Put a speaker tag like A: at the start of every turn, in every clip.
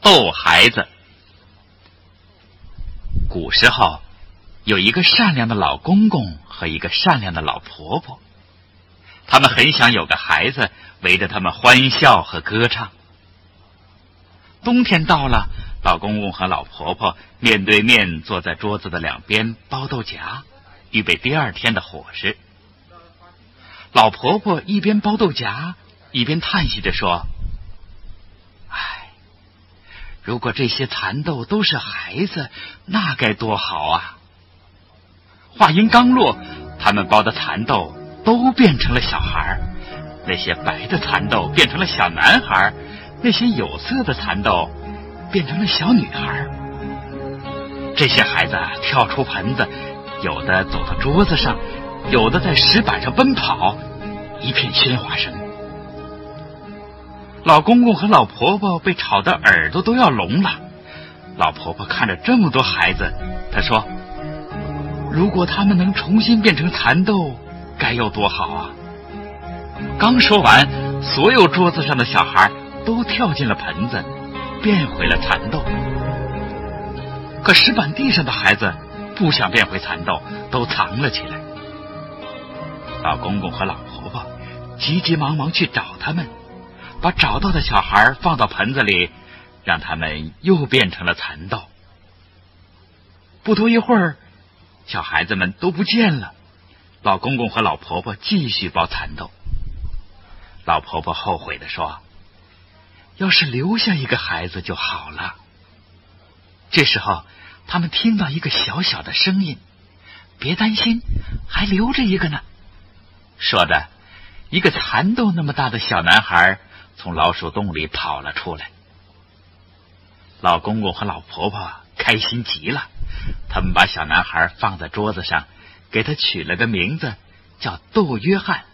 A: 逗孩子。古时候，有一个善良的老公公和一个善良的老婆婆，他们很想有个孩子围着他们欢笑和歌唱。冬天到了，老公公和老婆婆面对面坐在桌子的两边包豆荚，预备第二天的伙食。老婆婆一边包豆荚，一边叹息着说：“，如果这些蚕豆都是孩子，那该多好啊！”话音刚落，他们包的蚕豆都变成了小孩那些白的蚕豆变成了小男孩那些有色的蚕豆变成了小女孩这些孩子跳出盆子，有的走到桌子上。有的在石板上奔跑，一片喧哗声。老公公和老婆婆被吵得耳朵都要聋了。老婆婆看着这么多孩子，她说：“如果他们能重新变成蚕豆，该有多好啊！”刚说完，所有桌子上的小孩都跳进了盆子，变回了蚕豆。可石板地上的孩子不想变回蚕豆，都藏了起来。老公公和老婆婆急急忙忙去找他们，把找到的小孩放到盆子里，让他们又变成了蚕豆。不多一会儿，小孩子们都不见了。老公公和老婆婆继续包蚕豆。老婆婆后悔的说：“要是留下一个孩子就好了。”这时候，他们听到一个小小的声音：“别担心，还留着一个呢。”说着，一个蚕豆那么大的小男孩从老鼠洞里跑了出来。老公公和老婆婆开心极了，他们把小男孩放在桌子上，给他取了个名字，叫窦约翰。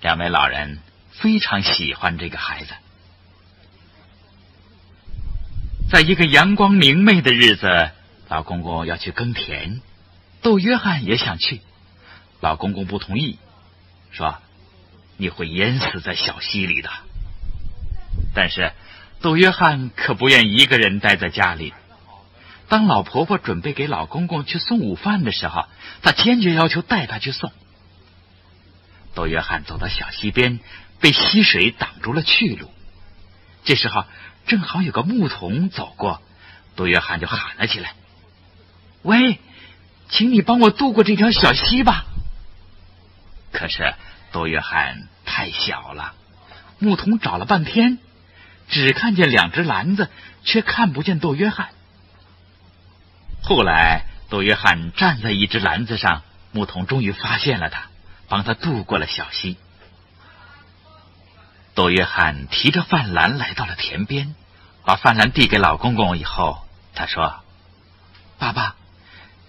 A: 两位老人非常喜欢这个孩子。在一个阳光明媚的日子，老公公要去耕田，窦约翰也想去。老公公不同意，说：“你会淹死在小溪里的。”但是杜约翰可不愿一个人待在家里。当老婆婆准备给老公公去送午饭的时候，他坚决要求带他去送。杜约翰走到小溪边，被溪水挡住了去路。这时候正好有个牧童走过，杜约翰就喊了起来：“喂，请你帮我渡过这条小溪吧！”可是杜约翰太小了，牧童找了半天，只看见两只篮子，却看不见窦约翰。后来窦约翰站在一只篮子上，牧童终于发现了他，帮他渡过了小溪。窦约翰提着饭篮来到了田边，把饭篮递给老公公以后，他说：“爸爸，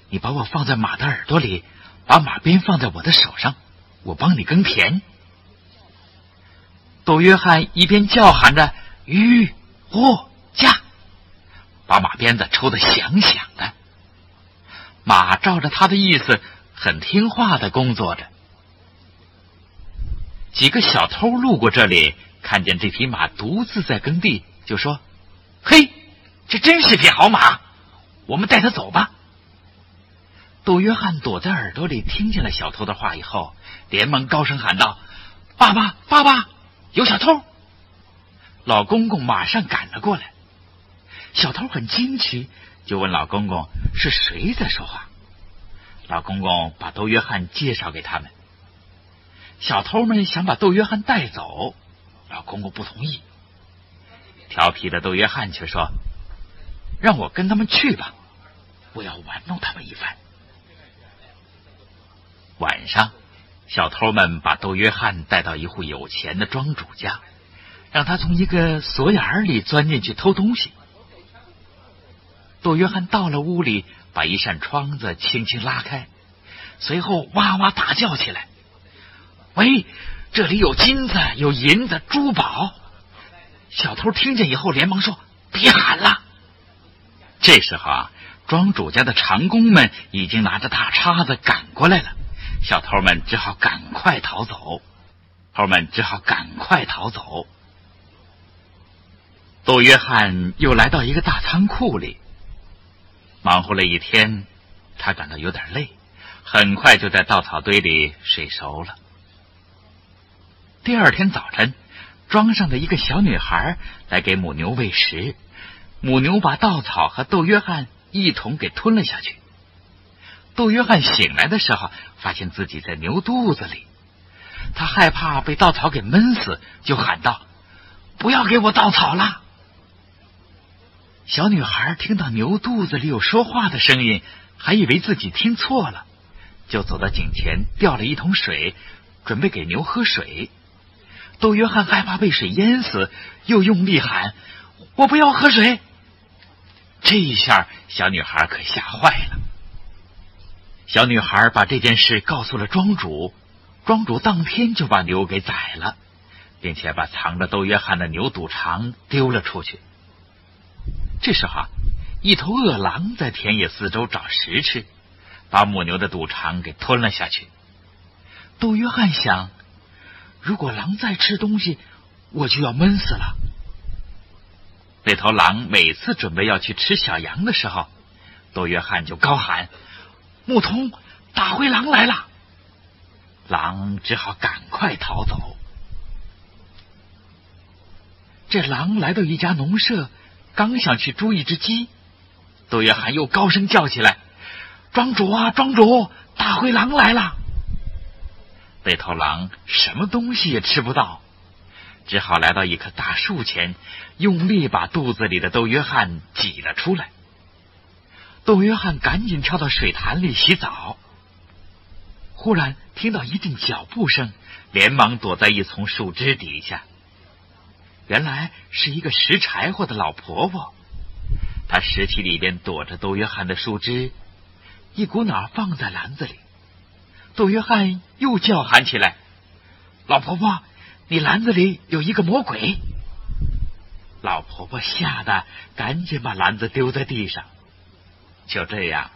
A: 你把我放在马的耳朵里，把马鞭放在我的手上。”我帮你耕田。杜约翰一边叫喊着“吁呼驾”，把马鞭子抽得响响的。马照着他的意思，很听话的工作着。几个小偷路过这里，看见这匹马独自在耕地，就说：“嘿，这真是匹好马，我们带它走吧。”杜约翰躲在耳朵里，听见了小偷的话以后，连忙高声喊道：“爸爸，爸爸，有小偷！”老公公马上赶了过来。小偷很惊奇，就问老公公是谁在说话。老公公把窦约翰介绍给他们。小偷们想把窦约翰带走，老公公不同意。调皮的窦约翰却说：“让我跟他们去吧，我要玩弄他们一番。”晚上，小偷们把窦约翰带到一户有钱的庄主家，让他从一个锁眼里钻进去偷东西。窦约翰到了屋里，把一扇窗子轻轻拉开，随后哇哇大叫起来：“喂，这里有金子，有银子，珠宝！”小偷听见以后，连忙说：“别喊了。”这时候啊，庄主家的长工们已经拿着大叉子赶过来了。小偷们只好赶快逃走，偷们只好赶快逃走。窦约翰又来到一个大仓库里，忙活了一天，他感到有点累，很快就在稻草堆里睡熟了。第二天早晨，庄上的一个小女孩来给母牛喂食，母牛把稻草和窦约翰一同给吞了下去。杜约翰醒来的时候，发现自己在牛肚子里，他害怕被稻草给闷死，就喊道：“不要给我稻草了！”小女孩听到牛肚子里有说话的声音，还以为自己听错了，就走到井前吊了一桶水，准备给牛喝水。杜约翰害怕被水淹死，又用力喊：“我不要喝水！”这一下，小女孩可吓坏了。小女孩把这件事告诉了庄主，庄主当天就把牛给宰了，并且把藏着窦约翰的牛肚肠丢了出去。这时候，一头饿狼在田野四周找食吃，把母牛的肚肠给吞了下去。窦约翰想，如果狼再吃东西，我就要闷死了。那头狼每次准备要去吃小羊的时候，窦约翰就高喊：“牧童，大灰狼来了！”狼只好赶快逃走。这狼来到一家农舍。刚想去捉一只鸡，窦约翰又高声叫起来：“庄主啊，庄主，大灰狼来了！”那头狼什么东西也吃不到，只好来到一棵大树前，用力把肚子里的窦约翰挤了出来。杜约翰赶紧跳到水潭里洗澡，忽然听到一阵脚步声，连忙躲在一丛树枝底下。原来是一个拾柴火的老婆婆，她拾起里边躲着杜约翰的树枝，一股脑放在篮子里。杜约翰又叫喊起来：“老婆婆，你篮子里有一个魔鬼！”老婆婆吓得赶紧把篮子丢在地上。就这样，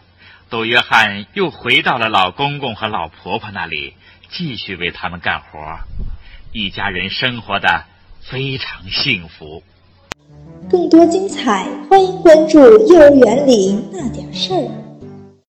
A: 杜约翰又回到了老公公和老婆婆那里，继续为他们干活。一家人生活的。非常幸福。
B: 更多精彩，欢迎关注《幼儿园里那点事儿》。